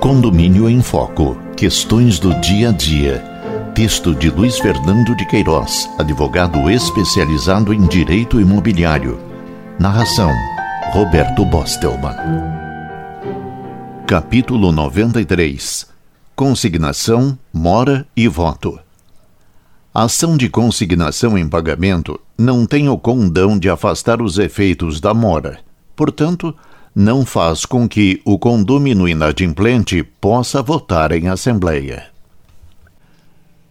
Condomínio em Foco. Questões do dia a dia. Texto de Luiz Fernando de Queiroz, advogado especializado em direito imobiliário. Narração: Roberto Bostelman. Capítulo 93. Consignação, mora e voto. A ação de consignação em pagamento não tem o condão de afastar os efeitos da mora. Portanto, não faz com que o condômino inadimplente possa votar em assembleia.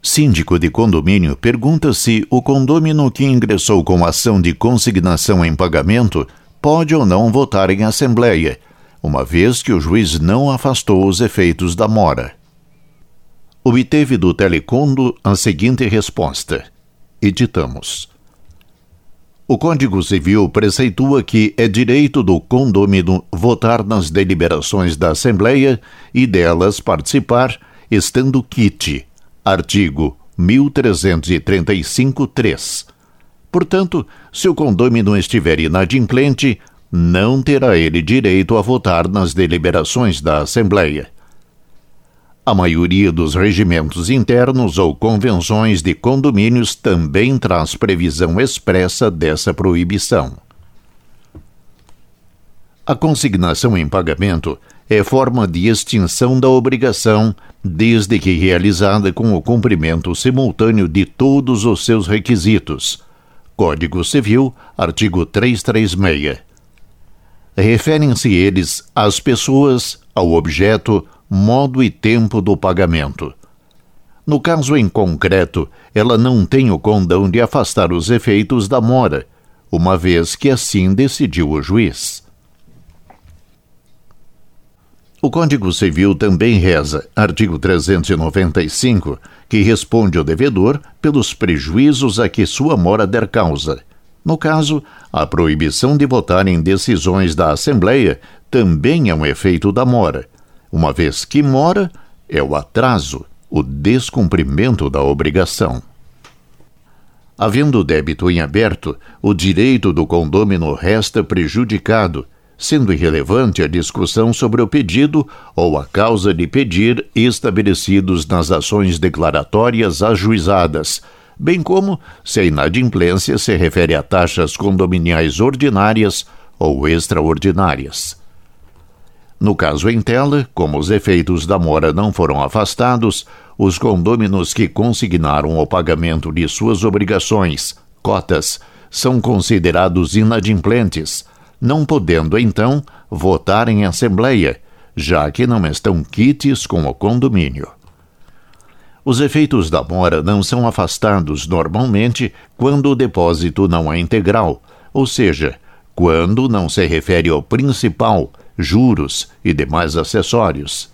Síndico de condomínio pergunta se o condômino que ingressou com ação de consignação em pagamento pode ou não votar em assembleia, uma vez que o juiz não afastou os efeitos da mora obteve do Telecondo a seguinte resposta: Editamos. O Código Civil preceitua que é direito do condômino votar nas deliberações da Assembleia e delas participar, estando quite. Artigo 1335-3. Portanto, se o condômino estiver inadimplente, não terá ele direito a votar nas deliberações da Assembleia. A maioria dos regimentos internos ou convenções de condomínios também traz previsão expressa dessa proibição. A consignação em pagamento é forma de extinção da obrigação, desde que realizada com o cumprimento simultâneo de todos os seus requisitos. Código Civil, artigo 336. Referem-se eles às pessoas, ao objeto, modo e tempo do pagamento. No caso em concreto, ela não tem o condão de afastar os efeitos da mora, uma vez que assim decidiu o juiz. O Código Civil também reza, artigo 395, que responde o devedor pelos prejuízos a que sua mora der causa. No caso, a proibição de votar em decisões da Assembleia também é um efeito da mora, uma vez que mora é o atraso, o descumprimento da obrigação. Havendo débito em aberto, o direito do condômino resta prejudicado, sendo irrelevante a discussão sobre o pedido ou a causa de pedir estabelecidos nas ações declaratórias ajuizadas, bem como se a inadimplência se refere a taxas condominiais ordinárias ou extraordinárias. No caso em tela, como os efeitos da mora não foram afastados, os condôminos que consignaram o pagamento de suas obrigações, cotas, são considerados inadimplentes, não podendo, então, votar em assembleia, já que não estão quites com o condomínio. Os efeitos da mora não são afastados normalmente quando o depósito não é integral, ou seja, quando não se refere ao principal, juros e demais acessórios.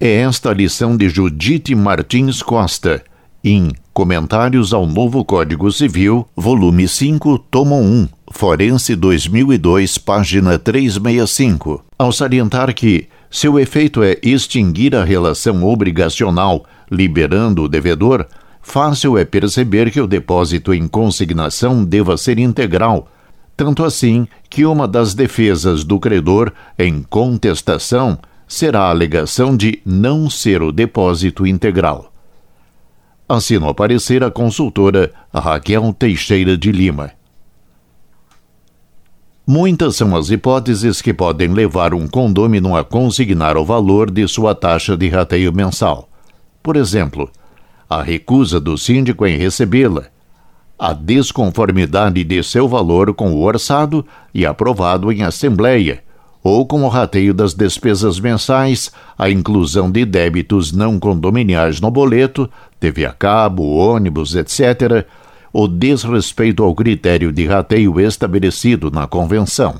É esta a lição de Judite Martins Costa, em Comentários ao Novo Código Civil, volume 5, tomo 1, Forense 2002, página 365, ao salientar que seu efeito é extinguir a relação obrigacional, liberando o devedor, fácil é perceber que o depósito em consignação deva ser integral, tanto assim que uma das defesas do credor em contestação será a alegação de não ser o depósito integral. Assino a parecer a consultora Raquel Teixeira de Lima. Muitas são as hipóteses que podem levar um condômino a consignar o valor de sua taxa de rateio mensal. Por exemplo, a recusa do síndico em recebê-la, a desconformidade de seu valor com o orçado e aprovado em assembleia, ou com o rateio das despesas mensais, a inclusão de débitos não condominiais no boleto, TV a cabo, ônibus, etc., o desrespeito ao critério de rateio estabelecido na convenção.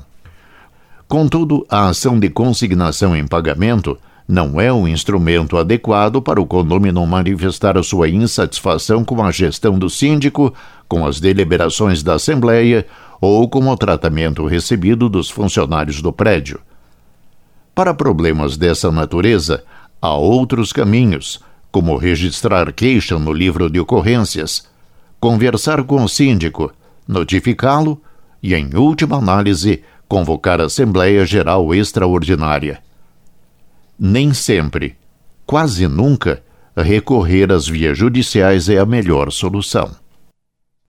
Contudo, a ação de consignação em pagamento não é um instrumento adequado para o condomínio manifestar a sua insatisfação com a gestão do síndico, com as deliberações da Assembleia ou com o tratamento recebido dos funcionários do prédio. Para problemas dessa natureza, há outros caminhos, como registrar queixa no livro de ocorrências, conversar com o síndico, notificá-lo e, em última análise, convocar Assembleia Geral Extraordinária. Nem sempre, quase nunca, recorrer às vias judiciais é a melhor solução.